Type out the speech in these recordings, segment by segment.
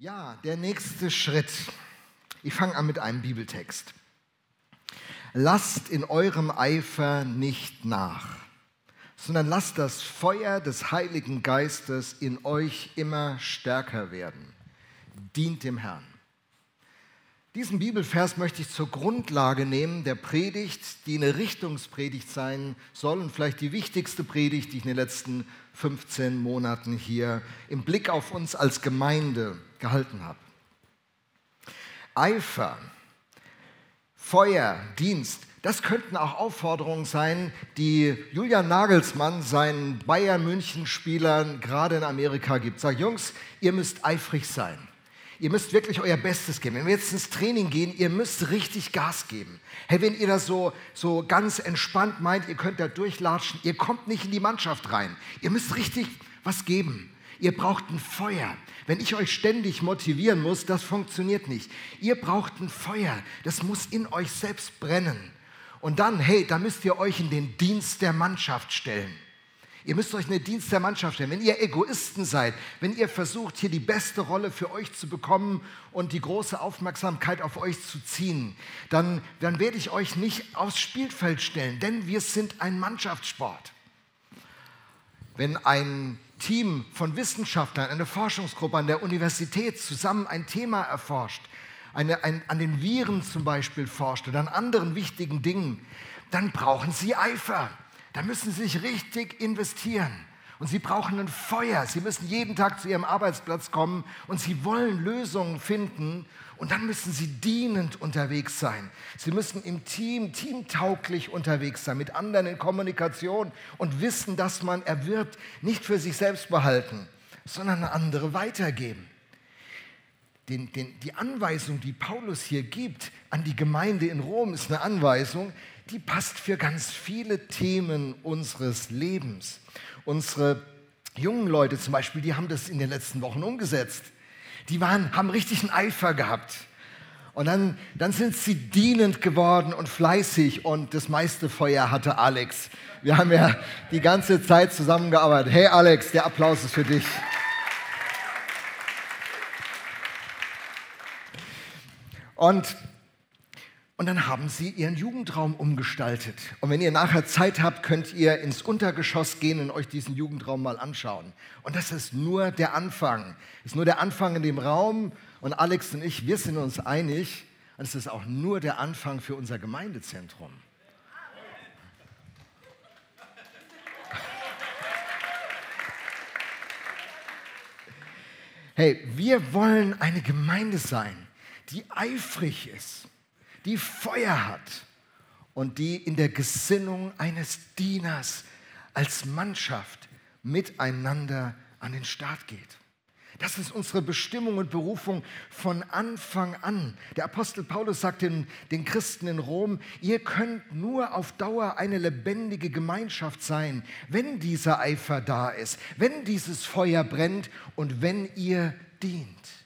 Ja, der nächste Schritt. Ich fange an mit einem Bibeltext. Lasst in eurem Eifer nicht nach, sondern lasst das Feuer des Heiligen Geistes in euch immer stärker werden. Dient dem Herrn. Diesen Bibelvers möchte ich zur Grundlage nehmen der Predigt, die eine Richtungspredigt sein soll und vielleicht die wichtigste Predigt, die ich in den letzten 15 Monaten hier im Blick auf uns als Gemeinde gehalten habe. Eifer, Feuer, Dienst, das könnten auch Aufforderungen sein, die Julian Nagelsmann seinen Bayern-München-Spielern gerade in Amerika gibt. Sagt, Jungs, ihr müsst eifrig sein. Ihr müsst wirklich euer Bestes geben. Wenn wir jetzt ins Training gehen, ihr müsst richtig Gas geben. Hey, wenn ihr das so, so ganz entspannt meint, ihr könnt da durchlatschen, ihr kommt nicht in die Mannschaft rein. Ihr müsst richtig was geben. Ihr braucht ein Feuer. Wenn ich euch ständig motivieren muss, das funktioniert nicht. Ihr braucht ein Feuer. Das muss in euch selbst brennen. Und dann, hey, da müsst ihr euch in den Dienst der Mannschaft stellen. Ihr müsst euch in den Dienst der Mannschaft stellen. Wenn ihr Egoisten seid, wenn ihr versucht, hier die beste Rolle für euch zu bekommen und die große Aufmerksamkeit auf euch zu ziehen, dann, dann werde ich euch nicht aufs Spielfeld stellen, denn wir sind ein Mannschaftssport. Wenn ein Team von Wissenschaftlern, eine Forschungsgruppe an der Universität zusammen ein Thema erforscht, eine, ein, an den Viren zum Beispiel forscht oder an anderen wichtigen Dingen, dann brauchen sie Eifer. Da müssen sie sich richtig investieren. Und sie brauchen ein Feuer. Sie müssen jeden Tag zu ihrem Arbeitsplatz kommen und sie wollen Lösungen finden. Und dann müssen sie dienend unterwegs sein. Sie müssen im Team, teamtauglich unterwegs sein, mit anderen in Kommunikation und wissen, dass man erwirbt, nicht für sich selbst behalten, sondern an andere weitergeben. Den, den, die Anweisung, die Paulus hier gibt an die Gemeinde in Rom, ist eine Anweisung, die passt für ganz viele Themen unseres Lebens. Unsere jungen Leute zum Beispiel, die haben das in den letzten Wochen umgesetzt. Die waren, haben richtig einen Eifer gehabt. Und dann, dann sind sie dienend geworden und fleißig und das meiste Feuer hatte Alex. Wir haben ja die ganze Zeit zusammengearbeitet. Hey Alex, der Applaus ist für dich. Und und dann haben sie ihren Jugendraum umgestaltet. Und wenn ihr nachher Zeit habt, könnt ihr ins Untergeschoss gehen und euch diesen Jugendraum mal anschauen. Und das ist nur der Anfang. Das ist nur der Anfang in dem Raum. Und Alex und ich, wir sind uns einig. Und es ist auch nur der Anfang für unser Gemeindezentrum. Hey, wir wollen eine Gemeinde sein, die eifrig ist die Feuer hat und die in der Gesinnung eines Dieners als Mannschaft miteinander an den Start geht. Das ist unsere Bestimmung und Berufung von Anfang an. Der Apostel Paulus sagt den, den Christen in Rom, ihr könnt nur auf Dauer eine lebendige Gemeinschaft sein, wenn dieser Eifer da ist, wenn dieses Feuer brennt und wenn ihr dient.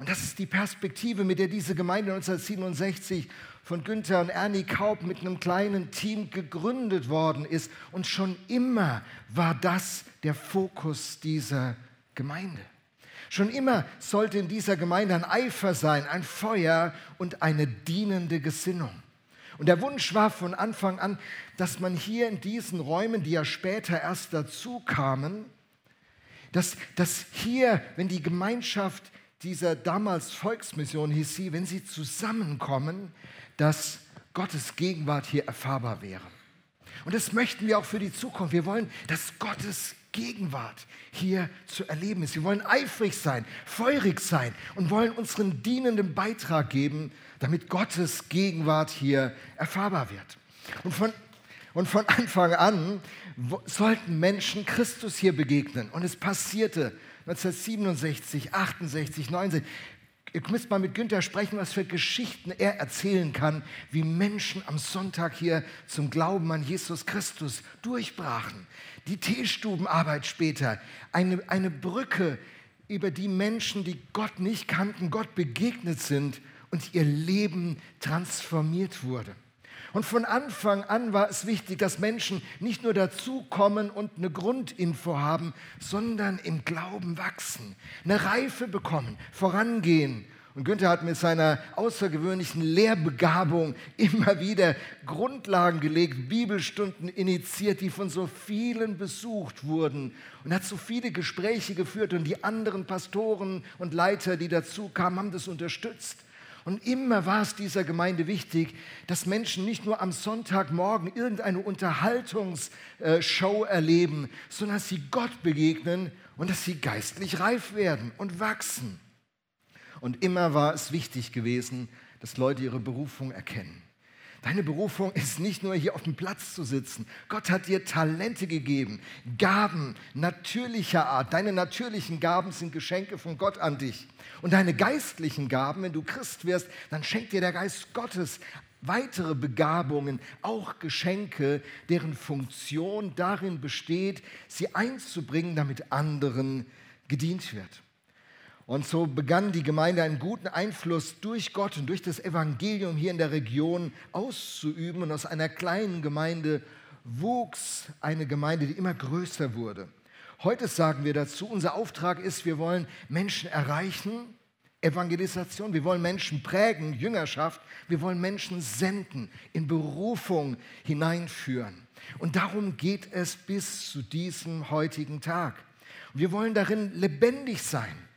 Und das ist die Perspektive, mit der diese Gemeinde 1967 von Günther und Ernie Kaub mit einem kleinen Team gegründet worden ist. Und schon immer war das der Fokus dieser Gemeinde. Schon immer sollte in dieser Gemeinde ein Eifer sein, ein Feuer und eine dienende Gesinnung. Und der Wunsch war von Anfang an, dass man hier in diesen Räumen, die ja später erst dazu kamen, dass, dass hier, wenn die Gemeinschaft dieser damals Volksmission hieß sie, wenn sie zusammenkommen, dass Gottes Gegenwart hier erfahrbar wäre. Und das möchten wir auch für die Zukunft. Wir wollen, dass Gottes Gegenwart hier zu erleben ist. Wir wollen eifrig sein, feurig sein und wollen unseren dienenden Beitrag geben, damit Gottes Gegenwart hier erfahrbar wird. Und von, und von Anfang an sollten Menschen Christus hier begegnen. Und es passierte 1967, 68, 69. Ihr müsst mal mit Günther sprechen, was für Geschichten er erzählen kann, wie Menschen am Sonntag hier zum Glauben an Jesus Christus durchbrachen. Die Teestubenarbeit später, eine, eine Brücke, über die Menschen, die Gott nicht kannten, Gott begegnet sind und ihr Leben transformiert wurde. Und von Anfang an war es wichtig, dass Menschen nicht nur dazukommen und eine Grundinfo haben, sondern im Glauben wachsen, eine Reife bekommen, vorangehen. Und Günther hat mit seiner außergewöhnlichen Lehrbegabung immer wieder Grundlagen gelegt, Bibelstunden initiiert, die von so vielen besucht wurden und hat so viele Gespräche geführt und die anderen Pastoren und Leiter, die dazu kamen, haben das unterstützt. Und immer war es dieser Gemeinde wichtig, dass Menschen nicht nur am Sonntagmorgen irgendeine Unterhaltungsshow erleben, sondern dass sie Gott begegnen und dass sie geistlich reif werden und wachsen. Und immer war es wichtig gewesen, dass Leute ihre Berufung erkennen. Deine Berufung ist nicht nur hier auf dem Platz zu sitzen. Gott hat dir Talente gegeben, Gaben natürlicher Art. Deine natürlichen Gaben sind Geschenke von Gott an dich. Und deine geistlichen Gaben, wenn du Christ wirst, dann schenkt dir der Geist Gottes weitere Begabungen, auch Geschenke, deren Funktion darin besteht, sie einzubringen, damit anderen gedient wird. Und so begann die Gemeinde einen guten Einfluss durch Gott und durch das Evangelium hier in der Region auszuüben. Und aus einer kleinen Gemeinde wuchs eine Gemeinde, die immer größer wurde. Heute sagen wir dazu, unser Auftrag ist, wir wollen Menschen erreichen, Evangelisation, wir wollen Menschen prägen, Jüngerschaft, wir wollen Menschen senden, in Berufung hineinführen. Und darum geht es bis zu diesem heutigen Tag. Wir wollen darin lebendig sein.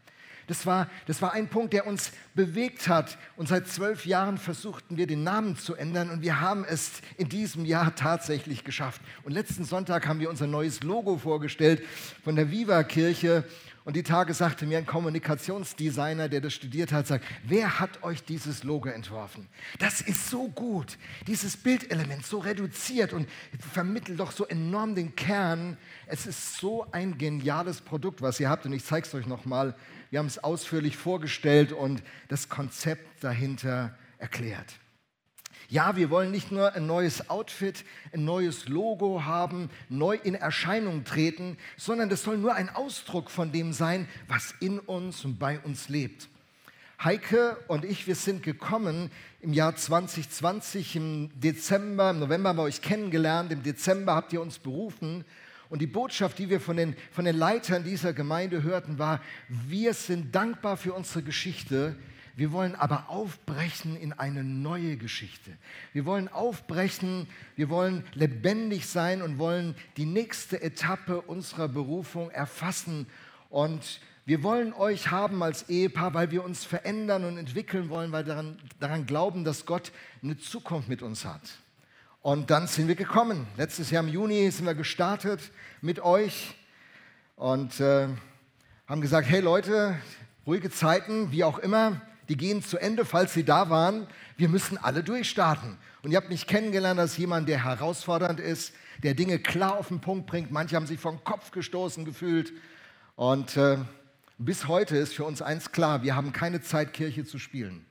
Das war, das war ein Punkt, der uns bewegt hat. Und seit zwölf Jahren versuchten wir, den Namen zu ändern. Und wir haben es in diesem Jahr tatsächlich geschafft. Und letzten Sonntag haben wir unser neues Logo vorgestellt von der Viva-Kirche. Und die Tage sagte mir ein Kommunikationsdesigner, der das studiert hat, sagt, wer hat euch dieses Logo entworfen? Das ist so gut, dieses Bildelement so reduziert und vermittelt doch so enorm den Kern. Es ist so ein geniales Produkt, was ihr habt und ich zeige es euch nochmal. Wir haben es ausführlich vorgestellt und das Konzept dahinter erklärt. Ja, wir wollen nicht nur ein neues Outfit, ein neues Logo haben, neu in Erscheinung treten, sondern das soll nur ein Ausdruck von dem sein, was in uns und bei uns lebt. Heike und ich, wir sind gekommen im Jahr 2020, im Dezember, im November haben wir euch kennengelernt, im Dezember habt ihr uns berufen. Und die Botschaft, die wir von den, von den Leitern dieser Gemeinde hörten, war, wir sind dankbar für unsere Geschichte, wir wollen aber aufbrechen in eine neue Geschichte. Wir wollen aufbrechen, wir wollen lebendig sein und wollen die nächste Etappe unserer Berufung erfassen. Und wir wollen euch haben als Ehepaar, weil wir uns verändern und entwickeln wollen, weil wir daran, daran glauben, dass Gott eine Zukunft mit uns hat. Und dann sind wir gekommen. Letztes Jahr im Juni sind wir gestartet mit euch und äh, haben gesagt, hey Leute, ruhige Zeiten, wie auch immer die gehen zu Ende, falls sie da waren. Wir müssen alle durchstarten. Und ihr habt mich kennengelernt als jemand, der herausfordernd ist, der Dinge klar auf den Punkt bringt. Manche haben sich vom Kopf gestoßen gefühlt. Und äh, bis heute ist für uns eins klar, wir haben keine Zeit, Kirche zu spielen.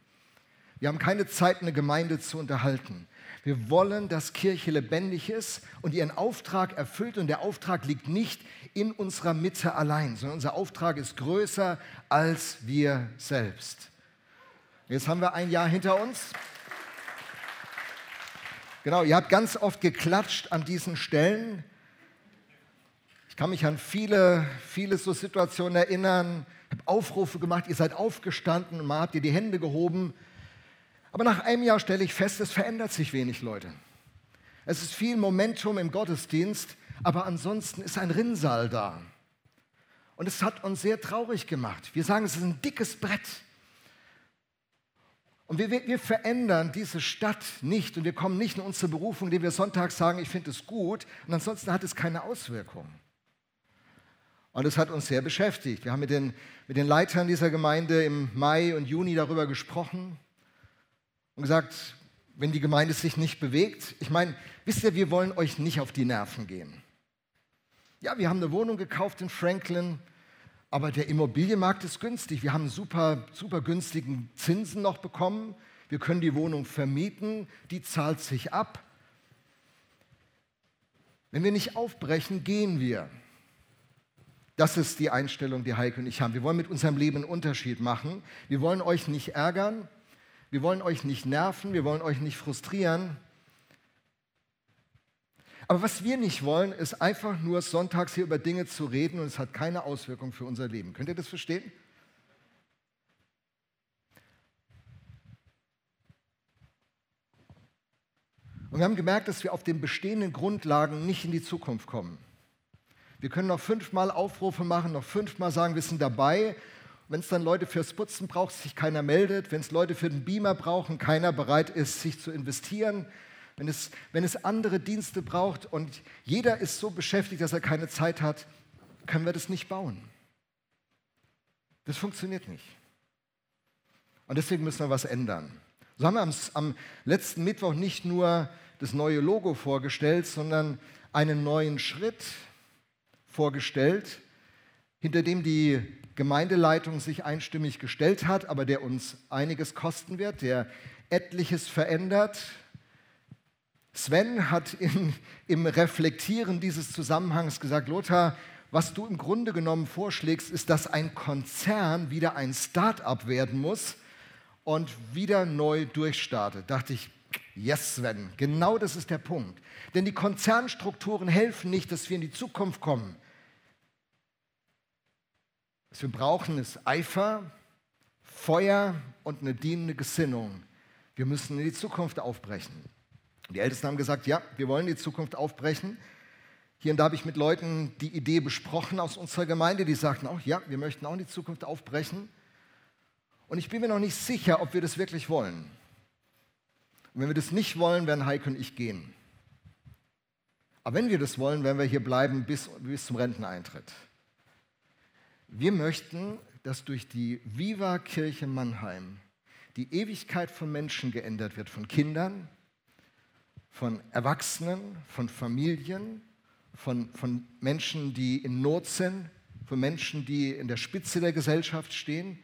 Wir haben keine Zeit, eine Gemeinde zu unterhalten. Wir wollen, dass Kirche lebendig ist und ihren Auftrag erfüllt. Und der Auftrag liegt nicht in unserer Mitte allein, sondern unser Auftrag ist größer als wir selbst. Jetzt haben wir ein Jahr hinter uns. Genau, ihr habt ganz oft geklatscht an diesen Stellen. Ich kann mich an viele, viele so Situationen erinnern. Ich habe Aufrufe gemacht, ihr seid aufgestanden und mal habt ihr die Hände gehoben. Aber nach einem Jahr stelle ich fest, es verändert sich wenig, Leute. Es ist viel Momentum im Gottesdienst, aber ansonsten ist ein Rinnsal da. Und es hat uns sehr traurig gemacht. Wir sagen, es ist ein dickes Brett. Und wir, wir, verändern diese Stadt nicht und wir kommen nicht in unsere Berufung, indem wir sonntags sagen, ich finde es gut und ansonsten hat es keine Auswirkung. Und es hat uns sehr beschäftigt. Wir haben mit den, mit den Leitern dieser Gemeinde im Mai und Juni darüber gesprochen und gesagt, wenn die Gemeinde sich nicht bewegt, ich meine, wisst ihr, wir wollen euch nicht auf die Nerven gehen. Ja, wir haben eine Wohnung gekauft in Franklin, aber der Immobilienmarkt ist günstig. Wir haben super, super günstigen Zinsen noch bekommen. Wir können die Wohnung vermieten, die zahlt sich ab. Wenn wir nicht aufbrechen, gehen wir. Das ist die Einstellung, die Heike und ich haben. Wir wollen mit unserem Leben einen Unterschied machen. Wir wollen euch nicht ärgern. Wir wollen euch nicht nerven. Wir wollen euch nicht frustrieren. Aber was wir nicht wollen, ist einfach nur sonntags hier über Dinge zu reden und es hat keine Auswirkung für unser Leben. Könnt ihr das verstehen? Und wir haben gemerkt, dass wir auf den bestehenden Grundlagen nicht in die Zukunft kommen. Wir können noch fünfmal Aufrufe machen, noch fünfmal sagen, wir sind dabei. Wenn es dann Leute fürs Putzen braucht, sich keiner meldet. Wenn es Leute für den Beamer brauchen, keiner bereit ist, sich zu investieren. Wenn es, wenn es andere Dienste braucht und jeder ist so beschäftigt, dass er keine Zeit hat, können wir das nicht bauen. Das funktioniert nicht. Und deswegen müssen wir was ändern. So haben wir am, am letzten Mittwoch nicht nur das neue Logo vorgestellt, sondern einen neuen Schritt vorgestellt, hinter dem die Gemeindeleitung sich einstimmig gestellt hat, aber der uns einiges kosten wird, der etliches verändert. Sven hat in, im Reflektieren dieses Zusammenhangs gesagt, Lothar, was du im Grunde genommen vorschlägst, ist, dass ein Konzern wieder ein Start-up werden muss und wieder neu durchstartet. Dachte ich, Yes, Sven, genau das ist der Punkt. Denn die Konzernstrukturen helfen nicht, dass wir in die Zukunft kommen. Was wir brauchen, ist Eifer, Feuer und eine dienende Gesinnung. Wir müssen in die Zukunft aufbrechen. Die Ältesten haben gesagt, ja, wir wollen die Zukunft aufbrechen. Hier und da habe ich mit Leuten die Idee besprochen aus unserer Gemeinde, die sagten auch, ja, wir möchten auch in die Zukunft aufbrechen. Und ich bin mir noch nicht sicher, ob wir das wirklich wollen. Und wenn wir das nicht wollen, werden Heike und ich gehen. Aber wenn wir das wollen, werden wir hier bleiben bis, bis zum Renteneintritt. Wir möchten, dass durch die Viva Kirche Mannheim die Ewigkeit von Menschen geändert wird, von Kindern, von Erwachsenen, von Familien, von, von Menschen, die in Not sind, von Menschen, die in der Spitze der Gesellschaft stehen.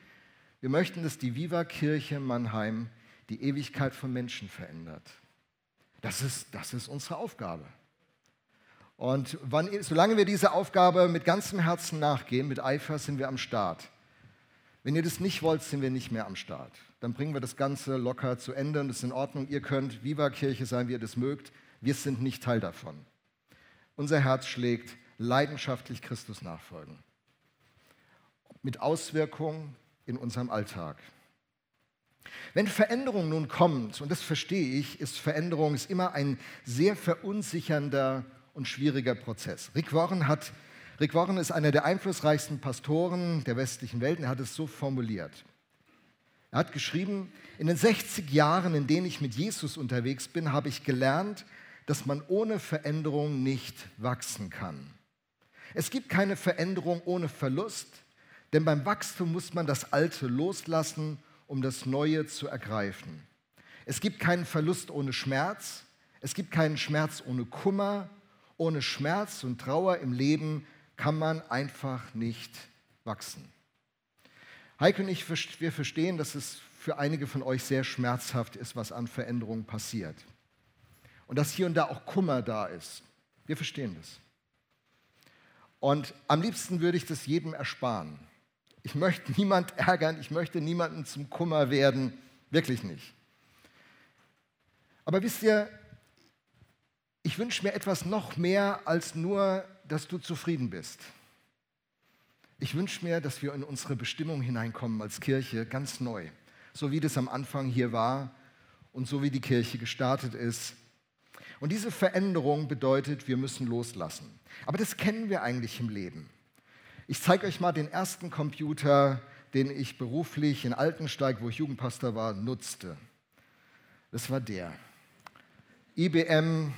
Wir möchten, dass die Viva Kirche Mannheim die Ewigkeit von Menschen verändert. Das ist, das ist unsere Aufgabe. Und wann, solange wir diese Aufgabe mit ganzem Herzen nachgehen, mit Eifer, sind wir am Start. Wenn ihr das nicht wollt, sind wir nicht mehr am Start. Dann bringen wir das Ganze locker zu Ende und es ist in Ordnung. Ihr könnt Viva Kirche sein, wie ihr das mögt. Wir sind nicht Teil davon. Unser Herz schlägt leidenschaftlich Christus nachfolgen. Mit Auswirkungen in unserem Alltag. Wenn Veränderung nun kommt, und das verstehe ich, ist Veränderung ist immer ein sehr verunsichernder und schwieriger Prozess. Rick Warren, hat, Rick Warren ist einer der einflussreichsten Pastoren der westlichen Welt und er hat es so formuliert. Er hat geschrieben, in den 60 Jahren, in denen ich mit Jesus unterwegs bin, habe ich gelernt, dass man ohne Veränderung nicht wachsen kann. Es gibt keine Veränderung ohne Verlust, denn beim Wachstum muss man das Alte loslassen um das Neue zu ergreifen. Es gibt keinen Verlust ohne Schmerz, es gibt keinen Schmerz ohne Kummer, ohne Schmerz und Trauer im Leben kann man einfach nicht wachsen. Heike und ich, wir verstehen, dass es für einige von euch sehr schmerzhaft ist, was an Veränderungen passiert. Und dass hier und da auch Kummer da ist. Wir verstehen das. Und am liebsten würde ich das jedem ersparen. Ich möchte niemand ärgern, ich möchte niemanden zum Kummer werden, wirklich nicht. Aber wisst ihr, ich wünsche mir etwas noch mehr als nur, dass du zufrieden bist. Ich wünsche mir, dass wir in unsere Bestimmung hineinkommen als Kirche ganz neu, so wie das am Anfang hier war und so wie die Kirche gestartet ist. Und diese Veränderung bedeutet, wir müssen loslassen. Aber das kennen wir eigentlich im Leben. Ich zeige euch mal den ersten Computer, den ich beruflich in Altensteig, wo ich Jugendpastor war, nutzte. Das war der. IBM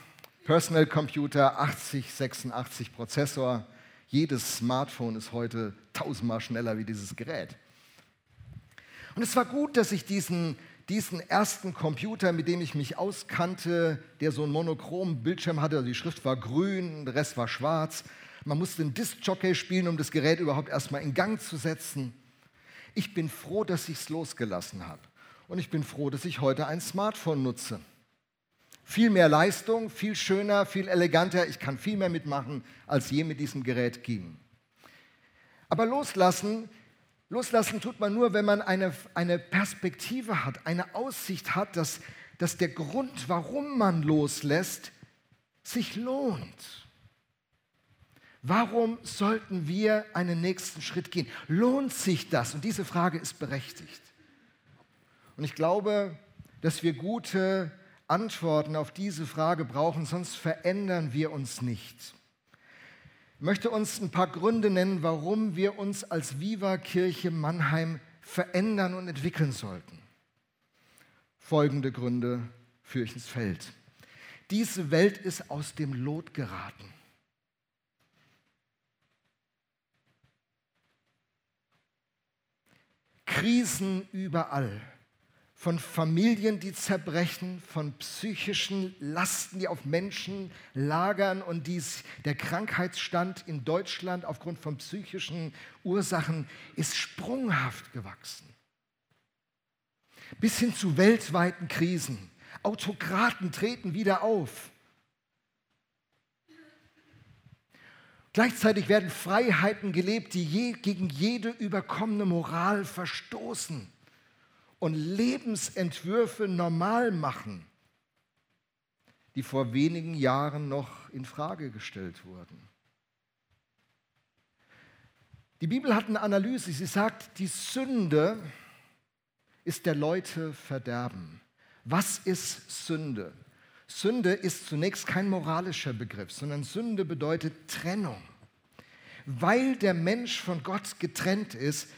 Personal Computer 8086 Prozessor. Jedes Smartphone ist heute tausendmal schneller wie dieses Gerät. Und es war gut, dass ich diesen, diesen ersten Computer, mit dem ich mich auskannte, der so einen monochromen Bildschirm hatte, also die Schrift war grün, der Rest war schwarz, man musste einen Disc-Jockey spielen, um das Gerät überhaupt erstmal in Gang zu setzen. Ich bin froh, dass ich es losgelassen habe. Und ich bin froh, dass ich heute ein Smartphone nutze. Viel mehr Leistung, viel schöner, viel eleganter. Ich kann viel mehr mitmachen, als je mit diesem Gerät ging. Aber loslassen, loslassen tut man nur, wenn man eine, eine Perspektive hat, eine Aussicht hat, dass, dass der Grund, warum man loslässt, sich lohnt. Warum sollten wir einen nächsten Schritt gehen? Lohnt sich das? Und diese Frage ist berechtigt. Und ich glaube, dass wir gute Antworten auf diese Frage brauchen, sonst verändern wir uns nicht. Ich möchte uns ein paar Gründe nennen, warum wir uns als Viva Kirche Mannheim verändern und entwickeln sollten. Folgende Gründe führe ich ins Feld. Diese Welt ist aus dem Lot geraten. Krisen überall von Familien, die zerbrechen, von psychischen Lasten, die auf Menschen lagern und dies, der Krankheitsstand in Deutschland aufgrund von psychischen Ursachen ist sprunghaft gewachsen. Bis hin zu weltweiten Krisen. Autokraten treten wieder auf. Gleichzeitig werden Freiheiten gelebt, die je, gegen jede überkommene Moral verstoßen und Lebensentwürfe normal machen, die vor wenigen Jahren noch in Frage gestellt wurden. Die Bibel hat eine Analyse, sie sagt, die Sünde ist der Leute Verderben. Was ist Sünde? Sünde ist zunächst kein moralischer Begriff, sondern Sünde bedeutet Trennung. Weil der Mensch von Gott getrennt ist,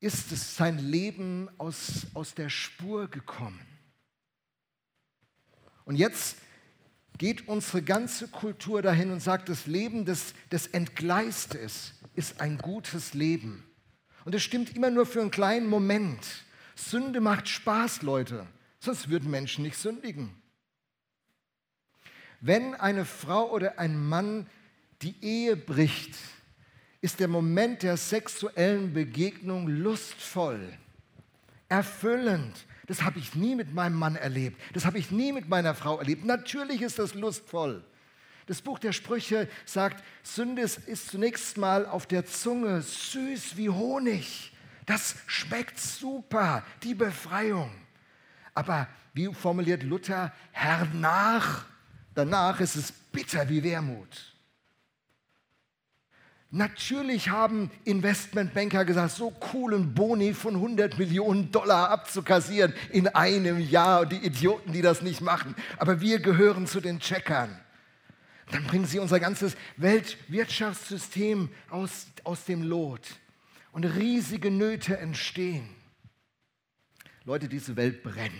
ist es sein Leben aus, aus der Spur gekommen. Und jetzt geht unsere ganze Kultur dahin und sagt, das Leben des, des Entgleist ist, ist ein gutes Leben. Und es stimmt immer nur für einen kleinen Moment. Sünde macht Spaß, Leute, sonst würden Menschen nicht sündigen. Wenn eine Frau oder ein Mann die Ehe bricht, ist der Moment der sexuellen Begegnung lustvoll, erfüllend. Das habe ich nie mit meinem Mann erlebt. Das habe ich nie mit meiner Frau erlebt. Natürlich ist das lustvoll. Das Buch der Sprüche sagt, Sünde ist zunächst mal auf der Zunge süß wie Honig. Das schmeckt super, die Befreiung. Aber wie formuliert Luther, hernach, danach ist es bitter wie Wermut. Natürlich haben Investmentbanker gesagt, so coolen Boni von 100 Millionen Dollar abzukassieren in einem Jahr. Die Idioten, die das nicht machen. Aber wir gehören zu den Checkern. Dann bringen sie unser ganzes Weltwirtschaftssystem aus, aus dem Lot. Und riesige Nöte entstehen. Leute, diese Welt brennt.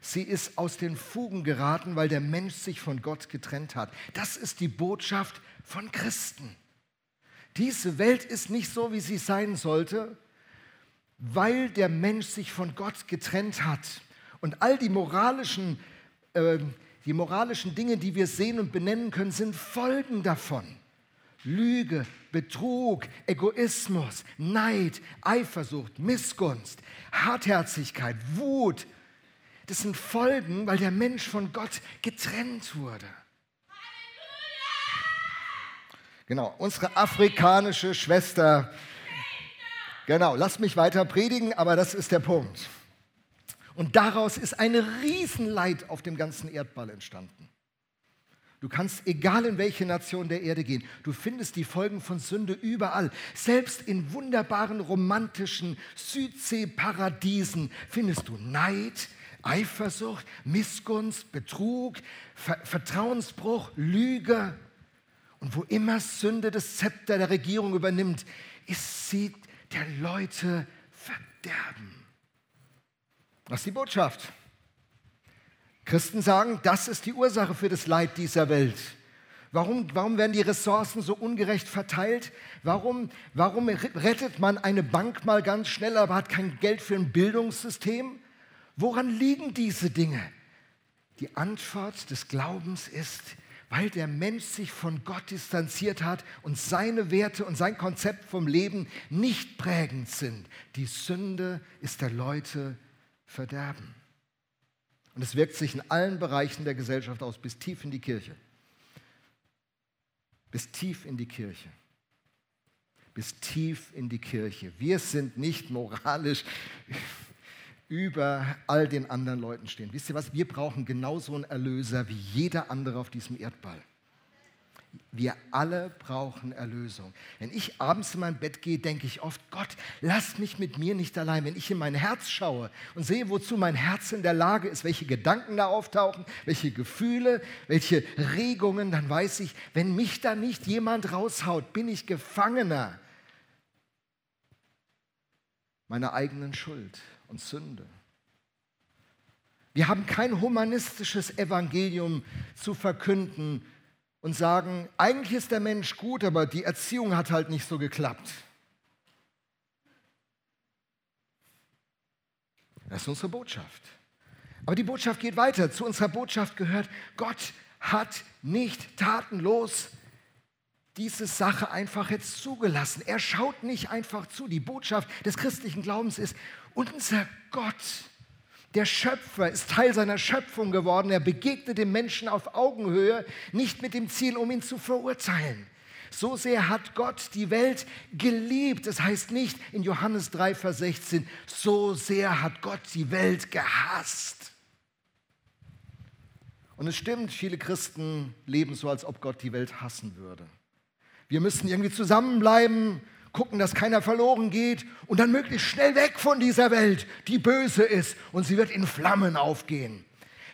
Sie ist aus den Fugen geraten, weil der Mensch sich von Gott getrennt hat. Das ist die Botschaft von Christen. Diese Welt ist nicht so, wie sie sein sollte, weil der Mensch sich von Gott getrennt hat. Und all die moralischen, äh, die moralischen Dinge, die wir sehen und benennen können, sind Folgen davon. Lüge, Betrug, Egoismus, Neid, Eifersucht, Missgunst, Hartherzigkeit, Wut. Das sind Folgen, weil der Mensch von Gott getrennt wurde. Genau, unsere afrikanische Schwester. Genau, lass mich weiter predigen, aber das ist der Punkt. Und daraus ist ein Riesenleid auf dem ganzen Erdball entstanden. Du kannst, egal in welche Nation der Erde gehen, du findest die Folgen von Sünde überall. Selbst in wunderbaren romantischen Südseeparadiesen findest du Neid, Eifersucht, Missgunst, Betrug, Ver Vertrauensbruch, Lüge. Und wo immer Sünde das Zepter der Regierung übernimmt, ist sie der Leute Verderben. Was ist die Botschaft? Christen sagen, das ist die Ursache für das Leid dieser Welt. Warum, warum werden die Ressourcen so ungerecht verteilt? Warum, warum rettet man eine Bank mal ganz schnell, aber hat kein Geld für ein Bildungssystem? Woran liegen diese Dinge? Die Antwort des Glaubens ist, weil der Mensch sich von Gott distanziert hat und seine Werte und sein Konzept vom Leben nicht prägend sind. Die Sünde ist der Leute Verderben. Und es wirkt sich in allen Bereichen der Gesellschaft aus, bis tief in die Kirche. Bis tief in die Kirche. Bis tief in die Kirche. Wir sind nicht moralisch über all den anderen Leuten stehen. Wisst ihr was? Wir brauchen genauso einen Erlöser wie jeder andere auf diesem Erdball. Wir alle brauchen Erlösung. Wenn ich abends in mein Bett gehe, denke ich oft, Gott, lass mich mit mir nicht allein. Wenn ich in mein Herz schaue und sehe, wozu mein Herz in der Lage ist, welche Gedanken da auftauchen, welche Gefühle, welche Regungen, dann weiß ich, wenn mich da nicht jemand raushaut, bin ich Gefangener meiner eigenen Schuld und Sünde. Wir haben kein humanistisches Evangelium zu verkünden, und sagen, eigentlich ist der Mensch gut, aber die Erziehung hat halt nicht so geklappt. Das ist unsere Botschaft. Aber die Botschaft geht weiter. Zu unserer Botschaft gehört, Gott hat nicht tatenlos diese Sache einfach jetzt zugelassen. Er schaut nicht einfach zu. Die Botschaft des christlichen Glaubens ist, unser Gott der Schöpfer ist Teil seiner Schöpfung geworden. Er begegnet dem Menschen auf Augenhöhe, nicht mit dem Ziel, um ihn zu verurteilen. So sehr hat Gott die Welt geliebt. Das heißt nicht in Johannes 3, Vers 16, so sehr hat Gott die Welt gehasst. Und es stimmt, viele Christen leben so, als ob Gott die Welt hassen würde. Wir müssen irgendwie zusammenbleiben gucken, dass keiner verloren geht und dann möglichst schnell weg von dieser Welt, die böse ist und sie wird in Flammen aufgehen.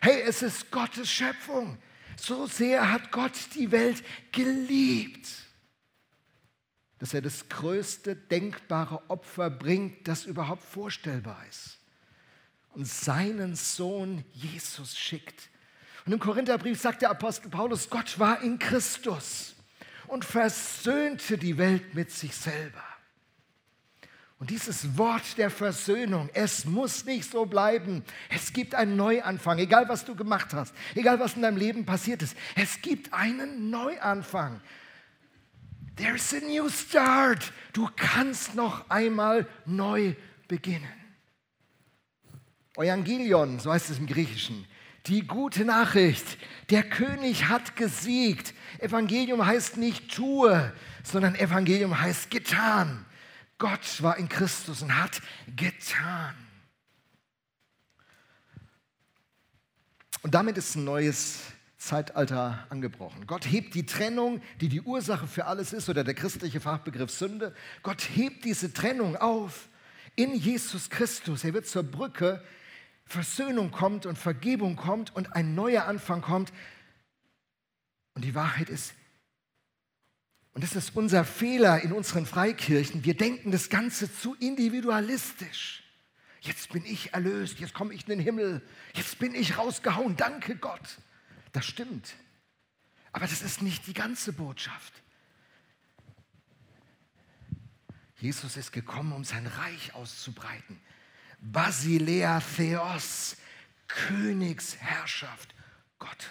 Hey, es ist Gottes Schöpfung. So sehr hat Gott die Welt geliebt, dass er das größte denkbare Opfer bringt, das überhaupt vorstellbar ist. Und seinen Sohn Jesus schickt. Und im Korintherbrief sagt der Apostel Paulus, Gott war in Christus und versöhnte die Welt mit sich selber. Und dieses Wort der Versöhnung, es muss nicht so bleiben. Es gibt einen Neuanfang, egal was du gemacht hast, egal was in deinem Leben passiert ist. Es gibt einen Neuanfang. There's a new start. Du kannst noch einmal neu beginnen. Evangelion, so heißt es im Griechischen, die gute Nachricht. Der König hat gesiegt. Evangelium heißt nicht tue, sondern Evangelium heißt getan. Gott war in Christus und hat getan. Und damit ist ein neues Zeitalter angebrochen. Gott hebt die Trennung, die die Ursache für alles ist, oder der christliche Fachbegriff Sünde. Gott hebt diese Trennung auf in Jesus Christus. Er wird zur Brücke Versöhnung kommt und Vergebung kommt und ein neuer Anfang kommt. Und die Wahrheit ist, und das ist unser Fehler in unseren Freikirchen, wir denken das Ganze zu individualistisch. Jetzt bin ich erlöst, jetzt komme ich in den Himmel, jetzt bin ich rausgehauen, danke Gott. Das stimmt. Aber das ist nicht die ganze Botschaft. Jesus ist gekommen, um sein Reich auszubreiten. Basilea Theos, Königsherrschaft Gottes.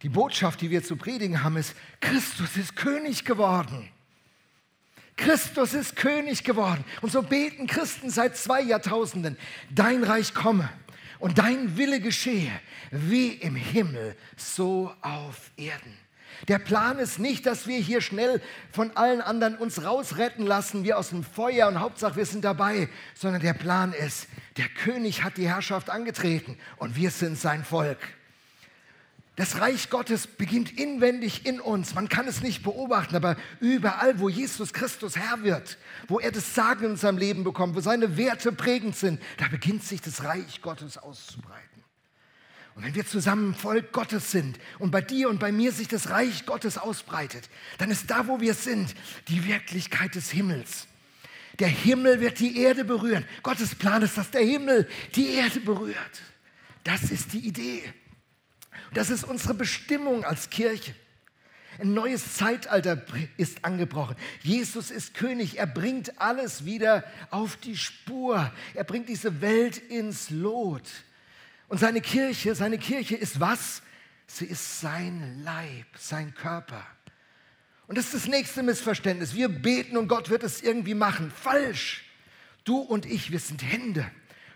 Die Botschaft, die wir zu predigen haben, ist, Christus ist König geworden. Christus ist König geworden. Und so beten Christen seit zwei Jahrtausenden, dein Reich komme und dein Wille geschehe, wie im Himmel, so auf Erden. Der Plan ist nicht, dass wir hier schnell von allen anderen uns rausretten lassen, wir aus dem Feuer und Hauptsache wir sind dabei, sondern der Plan ist, der König hat die Herrschaft angetreten und wir sind sein Volk. Das Reich Gottes beginnt inwendig in uns. Man kann es nicht beobachten, aber überall, wo Jesus Christus Herr wird, wo er das Sagen in seinem Leben bekommt, wo seine Werte prägend sind, da beginnt sich das Reich Gottes auszubreiten. Und wenn wir zusammen Volk Gottes sind und bei dir und bei mir sich das Reich Gottes ausbreitet, dann ist da, wo wir sind, die Wirklichkeit des Himmels. Der Himmel wird die Erde berühren. Gottes Plan ist, dass der Himmel die Erde berührt. Das ist die Idee. Das ist unsere Bestimmung als Kirche. Ein neues Zeitalter ist angebrochen. Jesus ist König. Er bringt alles wieder auf die Spur. Er bringt diese Welt ins Lot. Und seine Kirche, seine Kirche ist was? Sie ist sein Leib, sein Körper. Und das ist das nächste Missverständnis. Wir beten und Gott wird es irgendwie machen. Falsch. Du und ich, wir sind Hände,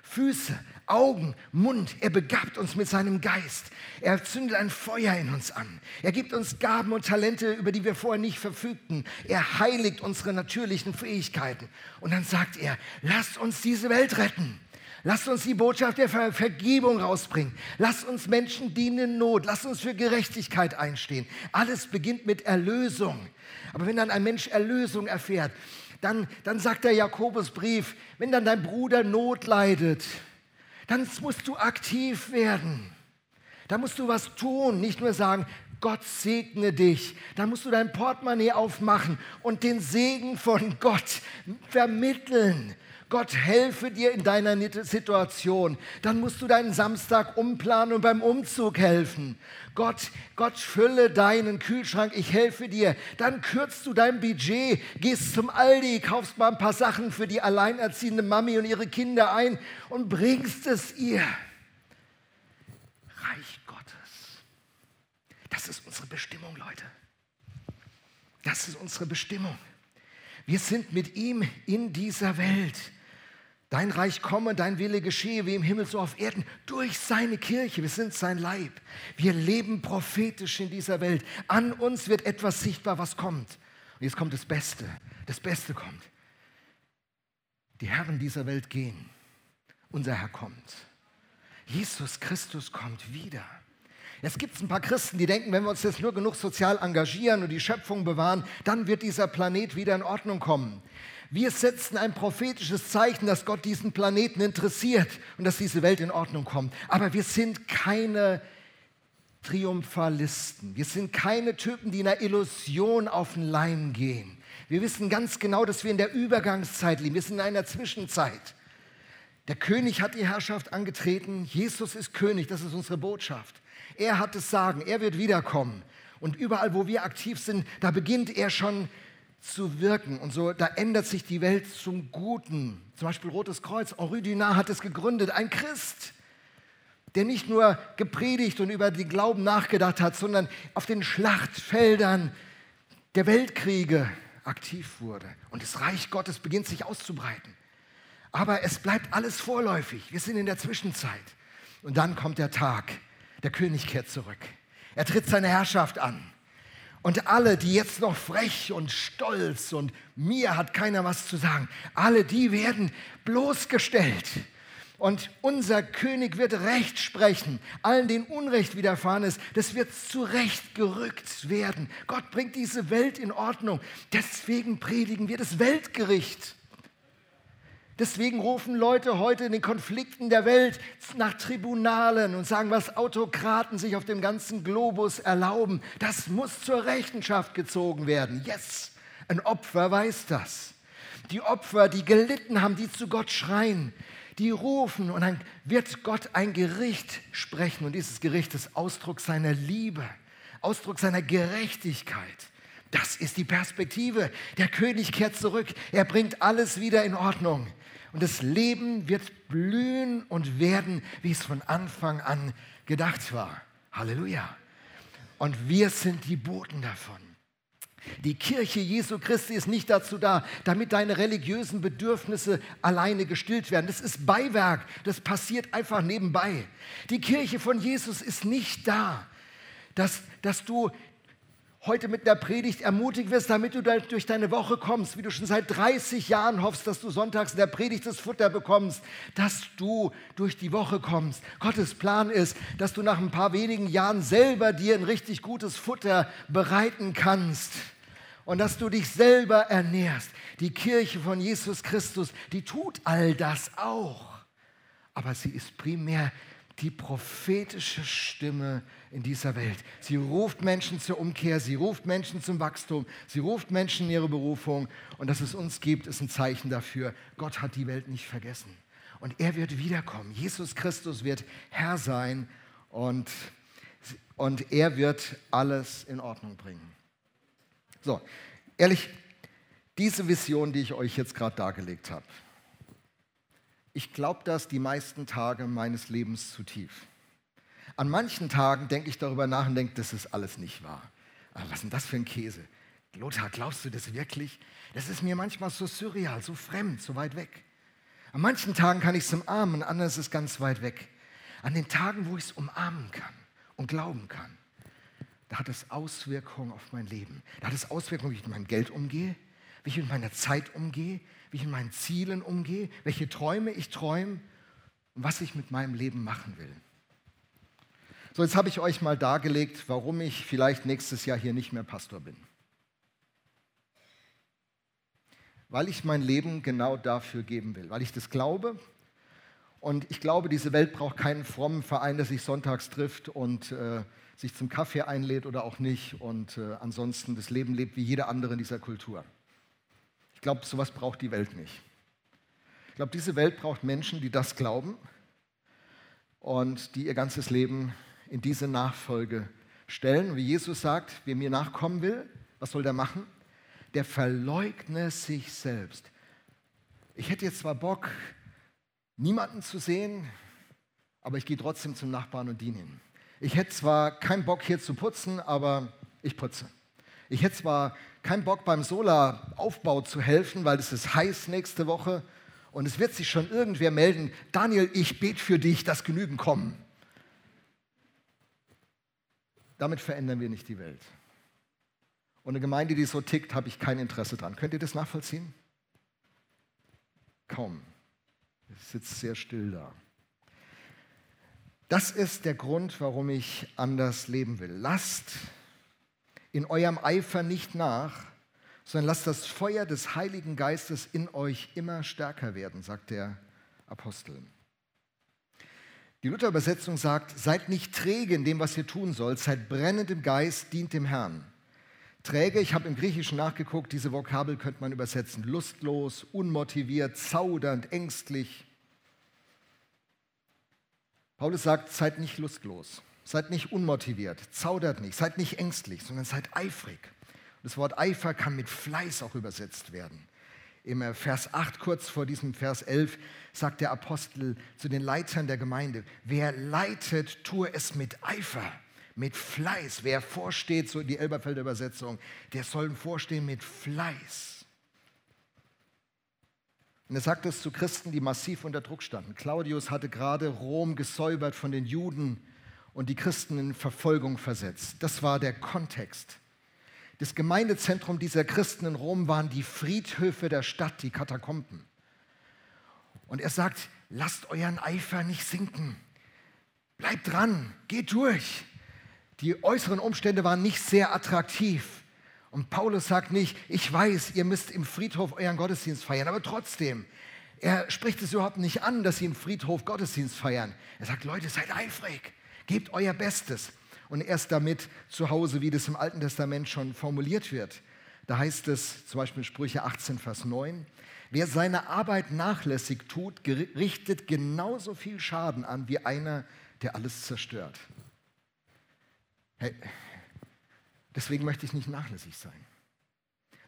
Füße, Augen, Mund. Er begabt uns mit seinem Geist. Er zündet ein Feuer in uns an. Er gibt uns Gaben und Talente, über die wir vorher nicht verfügten. Er heiligt unsere natürlichen Fähigkeiten. Und dann sagt er, lasst uns diese Welt retten. Lasst uns die Botschaft der Ver Vergebung rausbringen. Lasst uns Menschen dienen in Not. Lasst uns für Gerechtigkeit einstehen. Alles beginnt mit Erlösung. Aber wenn dann ein Mensch Erlösung erfährt, dann, dann sagt der Jakobusbrief, wenn dann dein Bruder Not leidet, dann musst du aktiv werden. Da musst du was tun, nicht nur sagen, Gott segne dich. Da musst du dein Portemonnaie aufmachen und den Segen von Gott vermitteln. Gott helfe dir in deiner Situation. Dann musst du deinen Samstag umplanen und beim Umzug helfen. Gott, Gott fülle deinen Kühlschrank, ich helfe dir. Dann kürzt du dein Budget, gehst zum Aldi, kaufst mal ein paar Sachen für die alleinerziehende Mami und ihre Kinder ein und bringst es ihr. Reich Gottes. Das ist unsere Bestimmung, Leute. Das ist unsere Bestimmung. Wir sind mit ihm in dieser Welt. Dein Reich komme, dein Wille geschehe, wie im Himmel so auf Erden, durch seine Kirche. Wir sind sein Leib. Wir leben prophetisch in dieser Welt. An uns wird etwas sichtbar, was kommt. Und jetzt kommt das Beste. Das Beste kommt. Die Herren dieser Welt gehen. Unser Herr kommt. Jesus Christus kommt wieder. Jetzt gibt es ein paar Christen, die denken, wenn wir uns jetzt nur genug sozial engagieren und die Schöpfung bewahren, dann wird dieser Planet wieder in Ordnung kommen. Wir setzen ein prophetisches Zeichen, dass Gott diesen Planeten interessiert und dass diese Welt in Ordnung kommt. Aber wir sind keine Triumphalisten. Wir sind keine Typen, die in einer Illusion auf den Leim gehen. Wir wissen ganz genau, dass wir in der Übergangszeit leben. Wir sind in einer Zwischenzeit. Der König hat die Herrschaft angetreten. Jesus ist König. Das ist unsere Botschaft. Er hat das Sagen. Er wird wiederkommen. Und überall, wo wir aktiv sind, da beginnt er schon zu wirken. Und so, da ändert sich die Welt zum Guten. Zum Beispiel Rotes Kreuz. Henri Dunant hat es gegründet, ein Christ, der nicht nur gepredigt und über den Glauben nachgedacht hat, sondern auf den Schlachtfeldern der Weltkriege aktiv wurde. Und das Reich Gottes beginnt sich auszubreiten. Aber es bleibt alles vorläufig. Wir sind in der Zwischenzeit. Und dann kommt der Tag. Der König kehrt zurück. Er tritt seine Herrschaft an. Und alle, die jetzt noch frech und stolz und mir hat keiner was zu sagen, alle die werden bloßgestellt. Und unser König wird Recht sprechen. Allen, denen Unrecht widerfahren ist, das wird zurechtgerückt werden. Gott bringt diese Welt in Ordnung. Deswegen predigen wir das Weltgericht. Deswegen rufen Leute heute in den Konflikten der Welt nach Tribunalen und sagen, was Autokraten sich auf dem ganzen Globus erlauben, das muss zur Rechenschaft gezogen werden. Yes, ein Opfer weiß das. Die Opfer, die gelitten haben, die zu Gott schreien, die rufen und dann wird Gott ein Gericht sprechen und dieses Gericht ist Ausdruck seiner Liebe, Ausdruck seiner Gerechtigkeit. Das ist die Perspektive. Der König kehrt zurück. Er bringt alles wieder in Ordnung. Und das Leben wird blühen und werden, wie es von Anfang an gedacht war. Halleluja. Und wir sind die Boten davon. Die Kirche Jesu Christi ist nicht dazu da, damit deine religiösen Bedürfnisse alleine gestillt werden. Das ist Beiwerk, das passiert einfach nebenbei. Die Kirche von Jesus ist nicht da, dass, dass du heute mit der Predigt ermutigt wirst, damit du durch deine Woche kommst, wie du schon seit 30 Jahren hoffst, dass du sonntags in der Predigt das Futter bekommst, dass du durch die Woche kommst. Gottes Plan ist, dass du nach ein paar wenigen Jahren selber dir ein richtig gutes Futter bereiten kannst und dass du dich selber ernährst. Die Kirche von Jesus Christus, die tut all das auch. Aber sie ist primär die prophetische Stimme in dieser Welt. Sie ruft Menschen zur Umkehr, sie ruft Menschen zum Wachstum, sie ruft Menschen in ihre Berufung. Und dass es uns gibt, ist ein Zeichen dafür, Gott hat die Welt nicht vergessen. Und er wird wiederkommen. Jesus Christus wird Herr sein und, und er wird alles in Ordnung bringen. So, ehrlich, diese Vision, die ich euch jetzt gerade dargelegt habe, ich glaube das die meisten Tage meines Lebens zu tief. An manchen Tagen denke ich darüber nach und denke, das ist alles nicht wahr. Aber was ist denn das für ein Käse? Lothar, glaubst du das wirklich? Das ist mir manchmal so surreal, so fremd, so weit weg. An manchen Tagen kann ich es umarmen, an anderen ist es ganz weit weg. An den Tagen, wo ich es umarmen kann und glauben kann, da hat es Auswirkungen auf mein Leben. Da hat es Auswirkungen, wie ich mit meinem Geld umgehe, wie ich mit meiner Zeit umgehe, wie ich mit meinen Zielen umgehe, welche Träume ich träume und was ich mit meinem Leben machen will. So, jetzt habe ich euch mal dargelegt, warum ich vielleicht nächstes Jahr hier nicht mehr Pastor bin. Weil ich mein Leben genau dafür geben will, weil ich das glaube. Und ich glaube, diese Welt braucht keinen frommen Verein, der sich sonntags trifft und äh, sich zum Kaffee einlädt oder auch nicht und äh, ansonsten das Leben lebt wie jeder andere in dieser Kultur. Ich glaube, sowas braucht die Welt nicht. Ich glaube, diese Welt braucht Menschen, die das glauben und die ihr ganzes Leben in diese Nachfolge stellen. Wie Jesus sagt, wer mir nachkommen will, was soll der machen? Der verleugne sich selbst. Ich hätte jetzt zwar Bock, niemanden zu sehen, aber ich gehe trotzdem zum Nachbarn und diene ihm. Ich hätte zwar keinen Bock hier zu putzen, aber ich putze. Ich hätte zwar keinen Bock beim Solaraufbau zu helfen, weil es ist heiß nächste Woche und es wird sich schon irgendwer melden, Daniel, ich bete für dich, dass genügend kommen. Damit verändern wir nicht die Welt. Und eine Gemeinde, die so tickt, habe ich kein Interesse dran. Könnt ihr das nachvollziehen? Kaum. Es sitzt sehr still da. Das ist der Grund, warum ich anders leben will. Lasst in eurem Eifer nicht nach, sondern lasst das Feuer des Heiligen Geistes in euch immer stärker werden, sagt der Apostel. Die Luther-Übersetzung sagt, seid nicht träge in dem, was ihr tun sollt, seid brennend im Geist, dient dem Herrn. Träge, ich habe im Griechischen nachgeguckt, diese Vokabel könnte man übersetzen, lustlos, unmotiviert, zaudernd, ängstlich. Paulus sagt, seid nicht lustlos, seid nicht unmotiviert, zaudert nicht, seid nicht ängstlich, sondern seid eifrig. Das Wort Eifer kann mit Fleiß auch übersetzt werden. Im Vers 8, kurz vor diesem Vers 11, sagt der Apostel zu den Leitern der Gemeinde, wer leitet, tue es mit Eifer, mit Fleiß. Wer vorsteht, so die Elberfelder Übersetzung, der soll vorstehen mit Fleiß. Und er sagt es zu Christen, die massiv unter Druck standen. Claudius hatte gerade Rom gesäubert von den Juden und die Christen in Verfolgung versetzt. Das war der Kontext. Das Gemeindezentrum dieser Christen in Rom waren die Friedhöfe der Stadt, die Katakomben. Und er sagt, lasst euren Eifer nicht sinken. Bleibt dran, geht durch. Die äußeren Umstände waren nicht sehr attraktiv. Und Paulus sagt nicht, ich weiß, ihr müsst im Friedhof euren Gottesdienst feiern, aber trotzdem, er spricht es überhaupt nicht an, dass sie im Friedhof Gottesdienst feiern. Er sagt, Leute, seid eifrig, gebt euer Bestes und erst damit zu Hause, wie das im Alten Testament schon formuliert wird. Da heißt es zum Beispiel Sprüche 18, Vers 9, wer seine Arbeit nachlässig tut, richtet genauso viel Schaden an wie einer, der alles zerstört. Hey, deswegen möchte ich nicht nachlässig sein.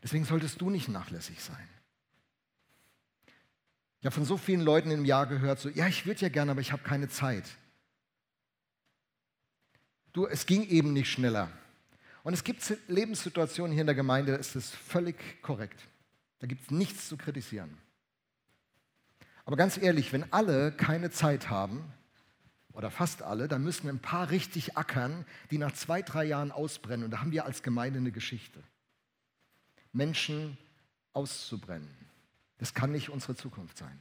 Deswegen solltest du nicht nachlässig sein. Ich habe von so vielen Leuten im Jahr gehört, so, ja, ich würde ja gerne, aber ich habe keine Zeit. Du, es ging eben nicht schneller. Und es gibt Lebenssituationen hier in der Gemeinde, da ist es völlig korrekt. Da gibt es nichts zu kritisieren. Aber ganz ehrlich, wenn alle keine Zeit haben, oder fast alle, dann müssen ein paar richtig ackern, die nach zwei, drei Jahren ausbrennen. Und da haben wir als Gemeinde eine Geschichte. Menschen auszubrennen, das kann nicht unsere Zukunft sein.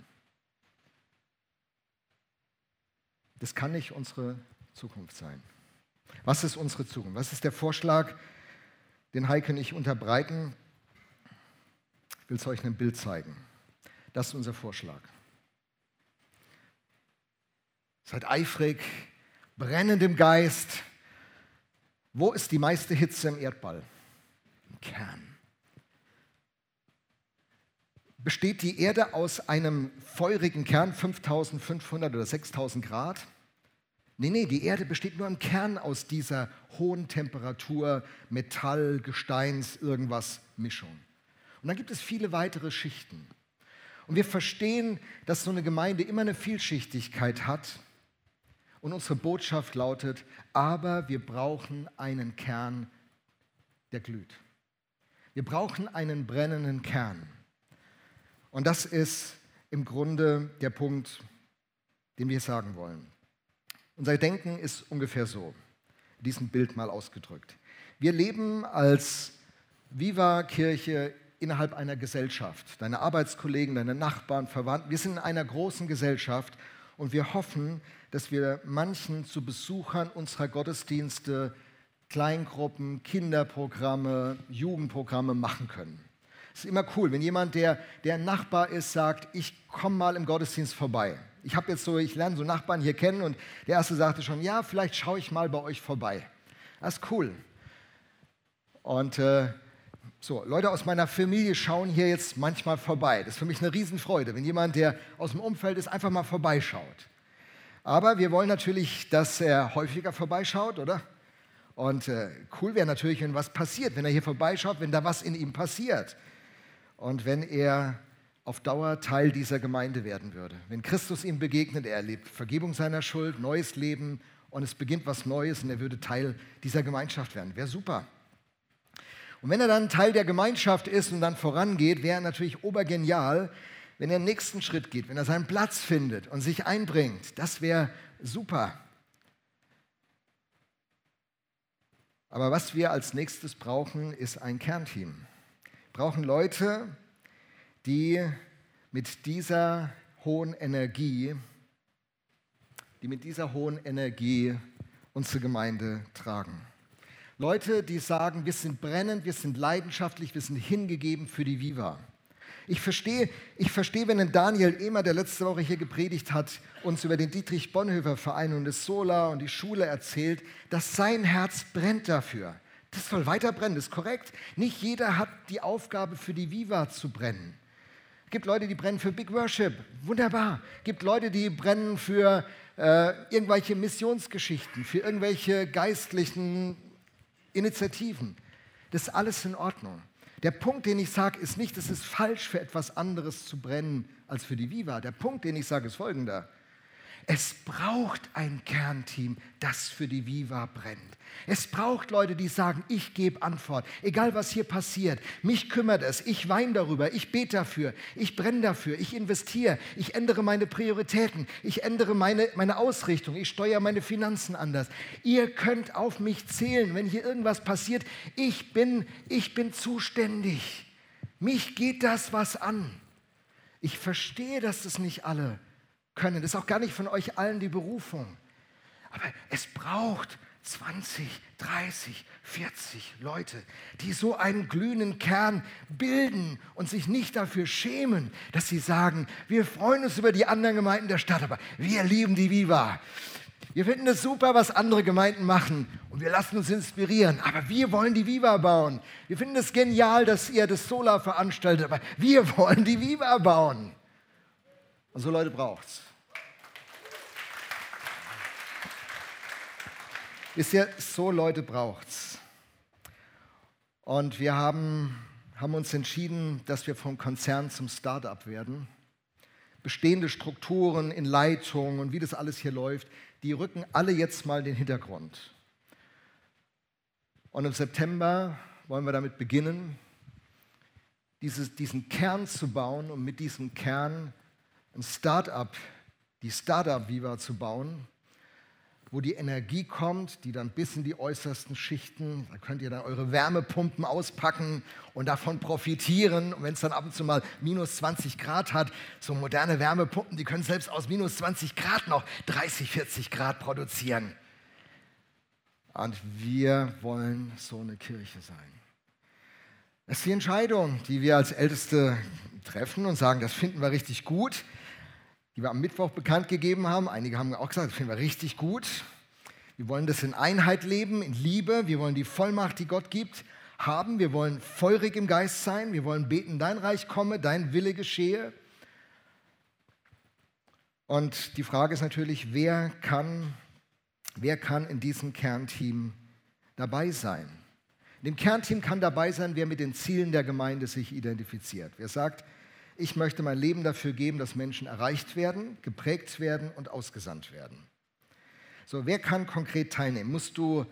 Das kann nicht unsere Zukunft sein. Was ist unsere Zukunft? Was ist der Vorschlag, den Heike und ich unterbreiten? Ich will es euch in einem Bild zeigen. Das ist unser Vorschlag. Seid eifrig, brennend im Geist. Wo ist die meiste Hitze im Erdball? Im Kern. Besteht die Erde aus einem feurigen Kern, 5500 oder 6000 Grad? Nee, nee, die Erde besteht nur im Kern aus dieser hohen Temperatur, Metall, Gesteins, irgendwas Mischung. Und dann gibt es viele weitere Schichten. Und wir verstehen, dass so eine Gemeinde immer eine Vielschichtigkeit hat. Und unsere Botschaft lautet, aber wir brauchen einen Kern, der glüht. Wir brauchen einen brennenden Kern. Und das ist im Grunde der Punkt, den wir sagen wollen. Unser Denken ist ungefähr so, in diesem Bild mal ausgedrückt. Wir leben als Viva-Kirche innerhalb einer Gesellschaft. Deine Arbeitskollegen, deine Nachbarn, Verwandten, wir sind in einer großen Gesellschaft und wir hoffen, dass wir manchen zu Besuchern unserer Gottesdienste Kleingruppen, Kinderprogramme, Jugendprogramme machen können. Es ist immer cool, wenn jemand, der, der Nachbar ist, sagt, ich komme mal im Gottesdienst vorbei. Ich habe jetzt so, ich lerne so Nachbarn hier kennen und der erste sagte schon, ja, vielleicht schaue ich mal bei euch vorbei. Das ist cool. Und äh, so, Leute aus meiner Familie schauen hier jetzt manchmal vorbei. Das ist für mich eine Riesenfreude, wenn jemand, der aus dem Umfeld ist, einfach mal vorbeischaut. Aber wir wollen natürlich, dass er häufiger vorbeischaut, oder? Und äh, cool wäre natürlich, wenn was passiert, wenn er hier vorbeischaut, wenn da was in ihm passiert. Und wenn er auf Dauer Teil dieser Gemeinde werden würde. Wenn Christus ihm begegnet, er erlebt Vergebung seiner Schuld, neues Leben und es beginnt was Neues und er würde Teil dieser Gemeinschaft werden. Wäre super. Und wenn er dann Teil der Gemeinschaft ist und dann vorangeht, wäre er natürlich obergenial, wenn er den nächsten Schritt geht, wenn er seinen Platz findet und sich einbringt. Das wäre super. Aber was wir als nächstes brauchen, ist ein Kernteam. Wir brauchen Leute, die mit dieser hohen Energie, die mit dieser hohen Energie unsere Gemeinde tragen. Leute, die sagen, wir sind brennend, wir sind leidenschaftlich, wir sind hingegeben für die Viva. Ich verstehe, ich verstehe, wenn ein Daniel Ehmer, der letzte Woche hier gepredigt hat, uns über den Dietrich Bonhoeffer Verein und das Sola und die Schule erzählt, dass sein Herz brennt dafür. Das soll weiter brennen, das ist korrekt. Nicht jeder hat die Aufgabe, für die Viva zu brennen. Es gibt Leute, die brennen für Big Worship, wunderbar. Es gibt Leute, die brennen für äh, irgendwelche Missionsgeschichten, für irgendwelche geistlichen Initiativen. Das ist alles in Ordnung. Der Punkt, den ich sage, ist nicht, es ist falsch, für etwas anderes zu brennen als für die Viva. Der Punkt, den ich sage, ist folgender. Es braucht ein Kernteam, das für die Viva brennt. Es braucht Leute, die sagen, ich gebe Antwort, egal was hier passiert. Mich kümmert es, ich weine darüber, ich bete dafür, ich brenne dafür, ich investiere, ich ändere meine Prioritäten, ich ändere meine, meine Ausrichtung, ich steuere meine Finanzen anders. Ihr könnt auf mich zählen, wenn hier irgendwas passiert. Ich bin, ich bin zuständig. Mich geht das was an. Ich verstehe, dass das nicht alle können. Das ist auch gar nicht von euch allen die Berufung. Aber es braucht 20, 30, 40 Leute, die so einen glühenden Kern bilden und sich nicht dafür schämen, dass sie sagen, wir freuen uns über die anderen Gemeinden der Stadt, aber wir lieben die Viva. Wir finden es super, was andere Gemeinden machen und wir lassen uns inspirieren, aber wir wollen die Viva bauen. Wir finden es genial, dass ihr das Solar veranstaltet, aber wir wollen die Viva bauen. Und so Leute braucht es. Ist ja, so Leute braucht's. Und wir haben, haben uns entschieden, dass wir vom Konzern zum Start-up werden. Bestehende Strukturen in Leitung und wie das alles hier läuft, die rücken alle jetzt mal in den Hintergrund. Und im September wollen wir damit beginnen, dieses, diesen Kern zu bauen und mit diesem Kern ein Start-up, die Start-up Viva zu bauen, wo die Energie kommt, die dann bis in die äußersten Schichten, da könnt ihr dann eure Wärmepumpen auspacken und davon profitieren. Und wenn es dann ab und zu mal minus 20 Grad hat, so moderne Wärmepumpen, die können selbst aus minus 20 Grad noch 30, 40 Grad produzieren. Und wir wollen so eine Kirche sein. Das ist die Entscheidung, die wir als Älteste treffen und sagen, das finden wir richtig gut die wir am Mittwoch bekannt gegeben haben. Einige haben auch gesagt, das finden wir richtig gut. Wir wollen das in Einheit leben, in Liebe. Wir wollen die Vollmacht, die Gott gibt, haben. Wir wollen feurig im Geist sein. Wir wollen beten, dein Reich komme, dein Wille geschehe. Und die Frage ist natürlich, wer kann, wer kann in diesem Kernteam dabei sein? In dem Kernteam kann dabei sein, wer mit den Zielen der Gemeinde sich identifiziert. Wer sagt, ich möchte mein Leben dafür geben, dass Menschen erreicht werden, geprägt werden und ausgesandt werden. So, wer kann konkret teilnehmen? Musst du,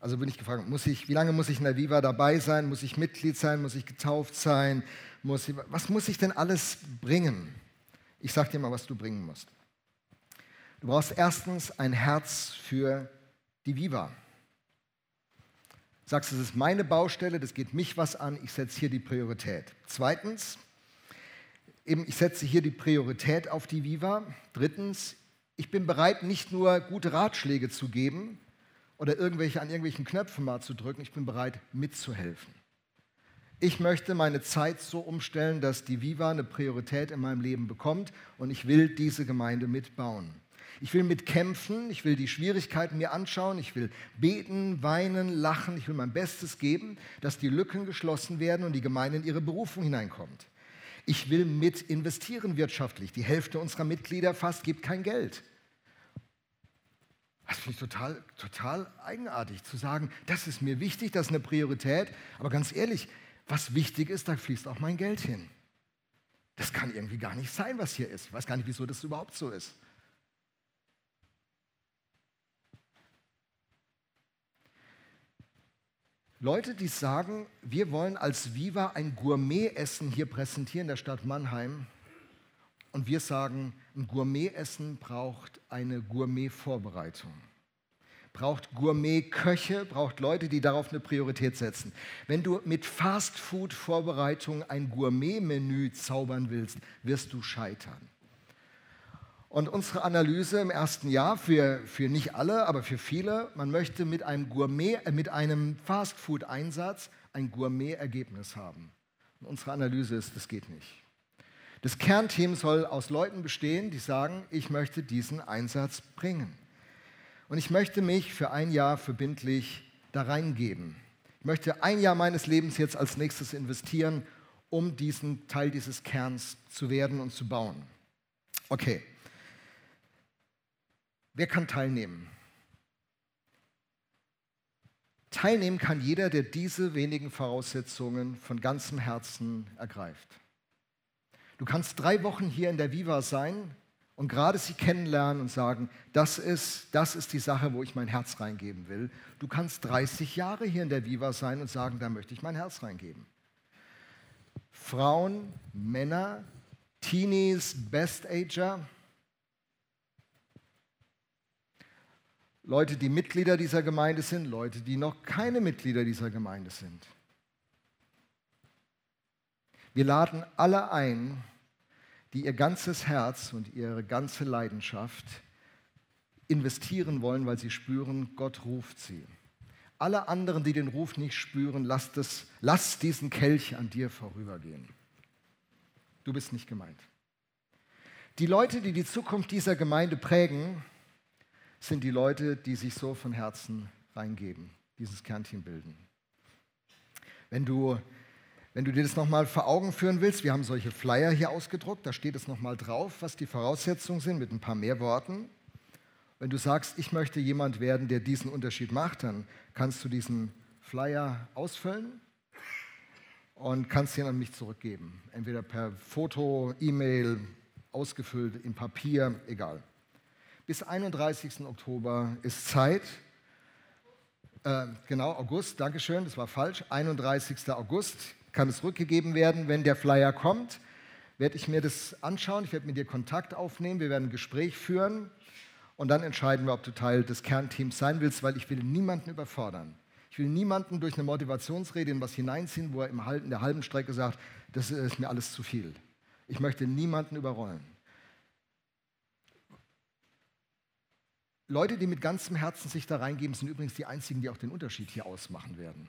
also bin ich gefragt, muss ich, wie lange muss ich in der Viva dabei sein? Muss ich Mitglied sein? Muss ich getauft sein? Muss ich, was muss ich denn alles bringen? Ich sage dir mal, was du bringen musst. Du brauchst erstens ein Herz für die Viva. Sagst, es ist meine Baustelle, das geht mich was an, ich setze hier die Priorität. Zweitens, eben, ich setze hier die Priorität auf die Viva. Drittens, ich bin bereit, nicht nur gute Ratschläge zu geben oder irgendwelche, an irgendwelchen Knöpfen mal zu drücken, ich bin bereit, mitzuhelfen. Ich möchte meine Zeit so umstellen, dass die Viva eine Priorität in meinem Leben bekommt und ich will diese Gemeinde mitbauen. Ich will mitkämpfen, ich will die Schwierigkeiten mir anschauen, ich will beten, weinen, lachen, ich will mein Bestes geben, dass die Lücken geschlossen werden und die Gemeinde in ihre Berufung hineinkommt. Ich will mit investieren wirtschaftlich. Die Hälfte unserer Mitglieder fast gibt kein Geld. Das finde ich total, total eigenartig zu sagen, das ist mir wichtig, das ist eine Priorität. Aber ganz ehrlich, was wichtig ist, da fließt auch mein Geld hin. Das kann irgendwie gar nicht sein, was hier ist. Ich weiß gar nicht, wieso das überhaupt so ist. Leute, die sagen, wir wollen als Viva ein Gourmet-Essen hier präsentieren in der Stadt Mannheim. Und wir sagen, ein Gourmet-Essen braucht eine Gourmet-Vorbereitung. Braucht Gourmet-Köche, braucht Leute, die darauf eine Priorität setzen. Wenn du mit Fast-Food-Vorbereitung ein Gourmet-Menü zaubern willst, wirst du scheitern. Und unsere Analyse im ersten Jahr, für, für nicht alle, aber für viele, man möchte mit einem Gourmet, äh, mit einem Fastfood-Einsatz ein Gourmet-Ergebnis haben. Und unsere Analyse ist, das geht nicht. Das Kernteam soll aus Leuten bestehen, die sagen, ich möchte diesen Einsatz bringen. Und ich möchte mich für ein Jahr verbindlich da reingeben. Ich möchte ein Jahr meines Lebens jetzt als nächstes investieren, um diesen Teil dieses Kerns zu werden und zu bauen. Okay. Wer kann teilnehmen? Teilnehmen kann jeder, der diese wenigen Voraussetzungen von ganzem Herzen ergreift. Du kannst drei Wochen hier in der Viva sein und gerade sie kennenlernen und sagen, das ist, das ist die Sache, wo ich mein Herz reingeben will. Du kannst 30 Jahre hier in der Viva sein und sagen, da möchte ich mein Herz reingeben. Frauen, Männer, Teenies, Best-Ager, Leute, die Mitglieder dieser Gemeinde sind, Leute, die noch keine Mitglieder dieser Gemeinde sind. Wir laden alle ein, die ihr ganzes Herz und ihre ganze Leidenschaft investieren wollen, weil sie spüren, Gott ruft sie. Alle anderen, die den Ruf nicht spüren, lasst, es, lasst diesen Kelch an dir vorübergehen. Du bist nicht gemeint. Die Leute, die die Zukunft dieser Gemeinde prägen, sind die Leute, die sich so von Herzen reingeben, dieses Kernteam bilden. Wenn du, wenn du dir das nochmal vor Augen führen willst, wir haben solche Flyer hier ausgedruckt, da steht es nochmal drauf, was die Voraussetzungen sind mit ein paar mehr Worten. Wenn du sagst, ich möchte jemand werden, der diesen Unterschied macht, dann kannst du diesen Flyer ausfüllen und kannst ihn an mich zurückgeben. Entweder per Foto, E-Mail, ausgefüllt, in Papier, egal bis 31. Oktober ist Zeit. Äh, genau, August, Dankeschön, das war falsch. 31. August kann es rückgegeben werden. Wenn der Flyer kommt, werde ich mir das anschauen. Ich werde mit dir Kontakt aufnehmen. Wir werden ein Gespräch führen. Und dann entscheiden wir, ob du Teil des Kernteams sein willst, weil ich will niemanden überfordern. Ich will niemanden durch eine Motivationsrede in was hineinziehen, wo er im Halten der halben Strecke sagt, das ist mir alles zu viel. Ich möchte niemanden überrollen. Leute, die mit ganzem Herzen sich da reingeben, sind übrigens die einzigen, die auch den Unterschied hier ausmachen werden.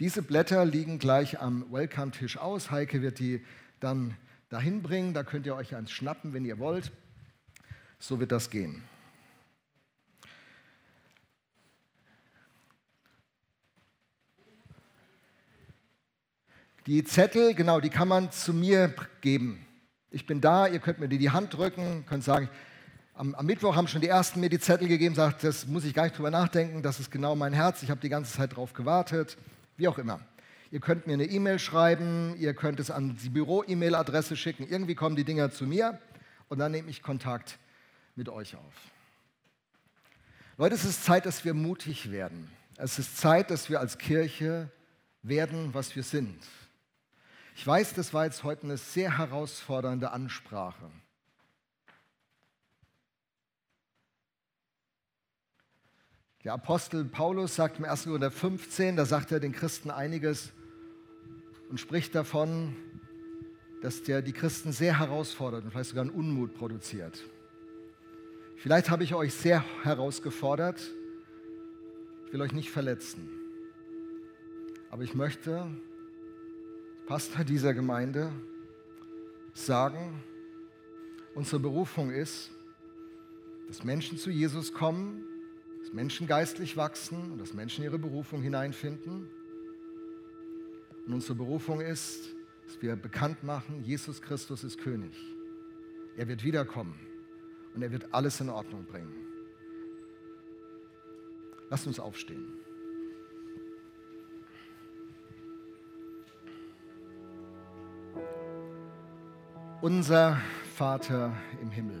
Diese Blätter liegen gleich am Welcome-Tisch aus. Heike wird die dann dahin bringen. Da könnt ihr euch eins schnappen, wenn ihr wollt. So wird das gehen. Die Zettel, genau, die kann man zu mir geben. Ich bin da, ihr könnt mir die, die Hand drücken, könnt sagen, am, am, Mittwoch haben schon die Ersten mir die Zettel gegeben, sagt, das muss ich gar nicht drüber nachdenken, das ist genau mein Herz, ich habe die ganze Zeit drauf gewartet, wie auch immer. Ihr könnt mir eine E-Mail schreiben, ihr könnt es an die Büro-E-Mail-Adresse schicken, irgendwie kommen die Dinger zu mir und dann nehme ich Kontakt mit euch auf. Leute, es ist Zeit, dass wir mutig werden. Es ist Zeit, dass wir als Kirche werden, was wir sind. Ich weiß, das war jetzt heute eine sehr herausfordernde Ansprache. Der Apostel Paulus sagt im 1. Korinther 15, da sagt er den Christen einiges und spricht davon, dass der die Christen sehr herausfordert und vielleicht sogar einen Unmut produziert. Vielleicht habe ich euch sehr herausgefordert. Ich will euch nicht verletzen. Aber ich möchte, Pastor dieser Gemeinde, sagen, unsere Berufung ist, dass Menschen zu Jesus kommen, dass Menschen geistlich wachsen und dass Menschen ihre Berufung hineinfinden. Und unsere Berufung ist, dass wir bekannt machen, Jesus Christus ist König. Er wird wiederkommen und er wird alles in Ordnung bringen. Lasst uns aufstehen. Unser Vater im Himmel,